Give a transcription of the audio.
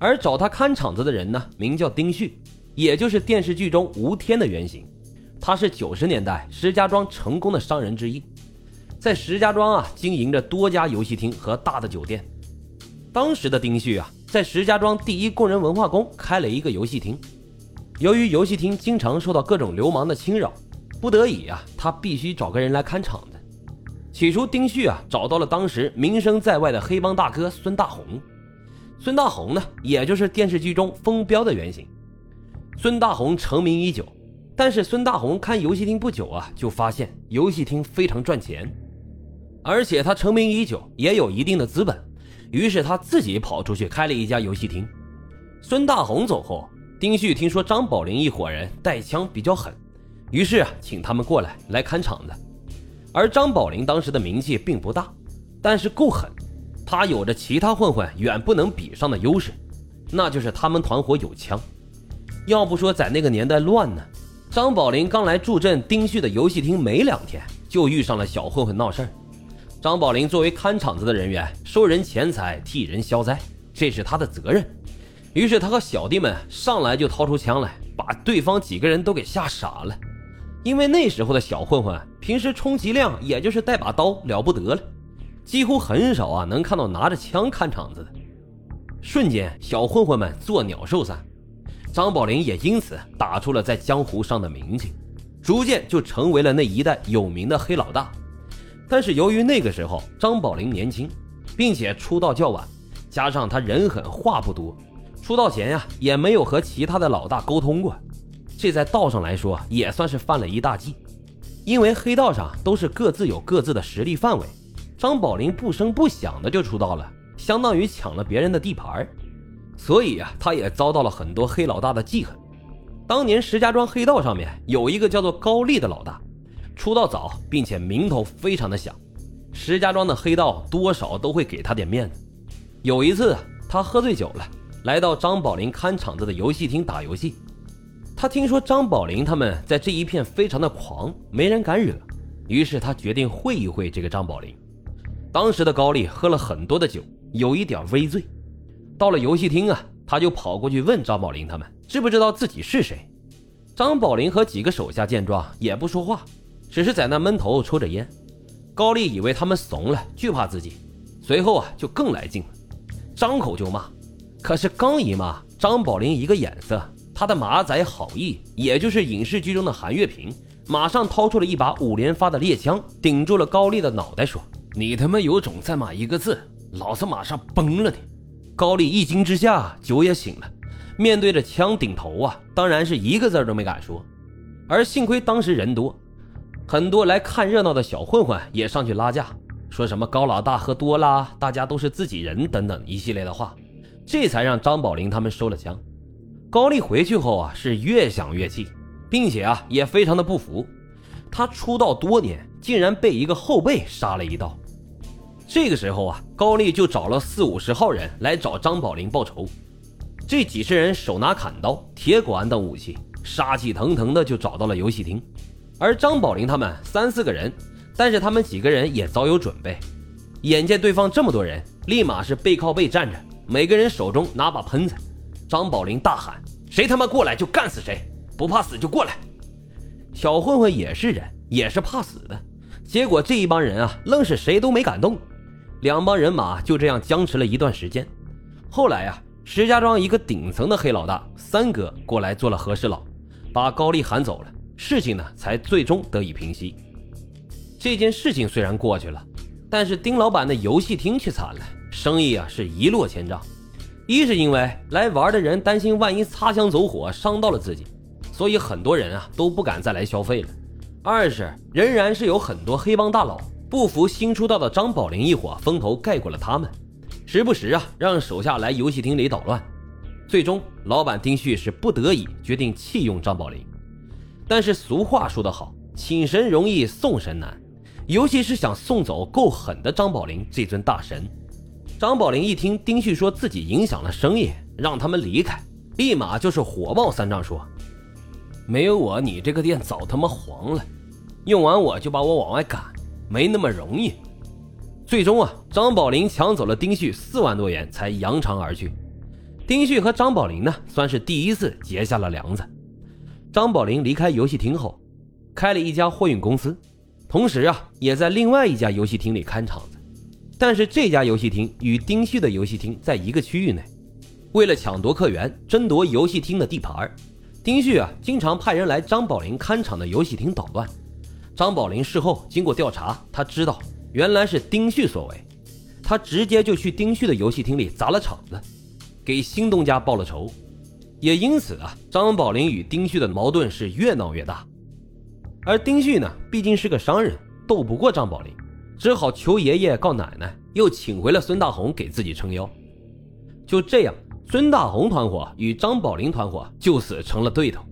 而找他看场子的人呢，名叫丁旭，也就是电视剧中吴天的原型。他是九十年代石家庄成功的商人之一，在石家庄啊经营着多家游戏厅和大的酒店。当时的丁旭啊，在石家庄第一工人文化宫开了一个游戏厅。由于游戏厅经常受到各种流氓的侵扰，不得已啊，他必须找个人来看场子。起初，丁旭啊找到了当时名声在外的黑帮大哥孙大红。孙大红呢，也就是电视剧中风彪的原型。孙大红成名已久，但是孙大红看游戏厅不久啊，就发现游戏厅非常赚钱，而且他成名已久，也有一定的资本，于是他自己跑出去开了一家游戏厅。孙大红走后，丁旭听说张宝林一伙人带枪比较狠，于是啊，请他们过来来看场子。而张宝林当时的名气并不大，但是够狠。他有着其他混混远不能比上的优势，那就是他们团伙有枪。要不说在那个年代乱呢，张宝林刚来助阵丁旭的游戏厅没两天，就遇上了小混混闹事儿。张宝林作为看场子的人员，收人钱财，替人消灾，这是他的责任。于是他和小弟们上来就掏出枪来，把对方几个人都给吓傻了。因为那时候的小混混平时充其量也就是带把刀了不得了。几乎很少啊，能看到拿着枪看场子的。瞬间，小混混们作鸟兽散，张宝林也因此打出了在江湖上的名气，逐渐就成为了那一带有名的黑老大。但是由于那个时候张宝林年轻，并且出道较晚，加上他人狠话不多，出道前呀也没有和其他的老大沟通过，这在道上来说也算是犯了一大忌。因为黑道上都是各自有各自的实力范围。张宝林不声不响的就出道了，相当于抢了别人的地盘所以啊，他也遭到了很多黑老大的记恨。当年石家庄黑道上面有一个叫做高丽的老大，出道早，并且名头非常的响，石家庄的黑道多少都会给他点面子。有一次，他喝醉酒了，来到张宝林看场子的游戏厅打游戏。他听说张宝林他们在这一片非常的狂，没人敢惹，于是他决定会一会这个张宝林。当时的高丽喝了很多的酒，有一点微醉。到了游戏厅啊，他就跑过去问张宝林他们知不知道自己是谁。张宝林和几个手下见状也不说话，只是在那闷头抽着烟。高丽以为他们怂了，惧怕自己，随后啊就更来劲了，张口就骂。可是刚一骂，张宝林一个眼色，他的马仔好意，也就是影视剧中的韩月平，马上掏出了一把五连发的猎枪，顶住了高丽的脑袋，说。你他妈有种再骂一个字，老子马上崩了你！高丽一惊之下，酒也醒了，面对着枪顶头啊，当然是一个字都没敢说。而幸亏当时人多，很多来看热闹的小混混也上去拉架，说什么高老大喝多啦，大家都是自己人等等一系列的话，这才让张宝林他们收了枪。高丽回去后啊，是越想越气，并且啊也非常的不服，他出道多年，竟然被一个后辈杀了一刀。这个时候啊，高丽就找了四五十号人来找张宝林报仇。这几十人手拿砍刀、铁管等武器，杀气腾腾的就找到了游戏厅。而张宝林他们三四个人，但是他们几个人也早有准备。眼见对方这么多人，立马是背靠背站着，每个人手中拿把喷子。张宝林大喊：“谁他妈过来就干死谁，不怕死就过来！”小混混也是人，也是怕死的。结果这一帮人啊，愣是谁都没敢动。两帮人马就这样僵持了一段时间，后来呀，石家庄一个顶层的黑老大三哥过来做了和事佬，把高丽喊走了，事情呢才最终得以平息。这件事情虽然过去了，但是丁老板的游戏厅却惨了，生意啊是一落千丈。一是因为来玩的人担心万一擦枪走火伤到了自己，所以很多人啊都不敢再来消费了；二是仍然是有很多黑帮大佬。不服新出道的张宝林一伙风头盖过了他们，时不时啊让手下来游戏厅里捣乱，最终老板丁旭是不得已决定弃用张宝林。但是俗话说得好，请神容易送神难，尤其是想送走够狠的张宝林这尊大神。张宝林一听丁旭说自己影响了生意，让他们离开，立马就是火冒三丈说：“没有我，你这个店早他妈黄了，用完我就把我往外赶。”没那么容易，最终啊，张宝林抢走了丁旭四万多元，才扬长而去。丁旭和张宝林呢，算是第一次结下了梁子。张宝林离开游戏厅后，开了一家货运公司，同时啊，也在另外一家游戏厅里看场子。但是这家游戏厅与丁旭的游戏厅在一个区域内，为了抢夺客源、争夺游戏厅的地盘丁旭啊，经常派人来张宝林看场的游戏厅捣乱。张宝林事后经过调查，他知道原来是丁旭所为，他直接就去丁旭的游戏厅里砸了场子。给新东家报了仇，也因此啊，张宝林与丁旭的矛盾是越闹越大。而丁旭呢，毕竟是个商人，斗不过张宝林，只好求爷爷告奶奶，又请回了孙大红给自己撑腰。就这样，孙大红团伙与张宝林团伙就此成了对头。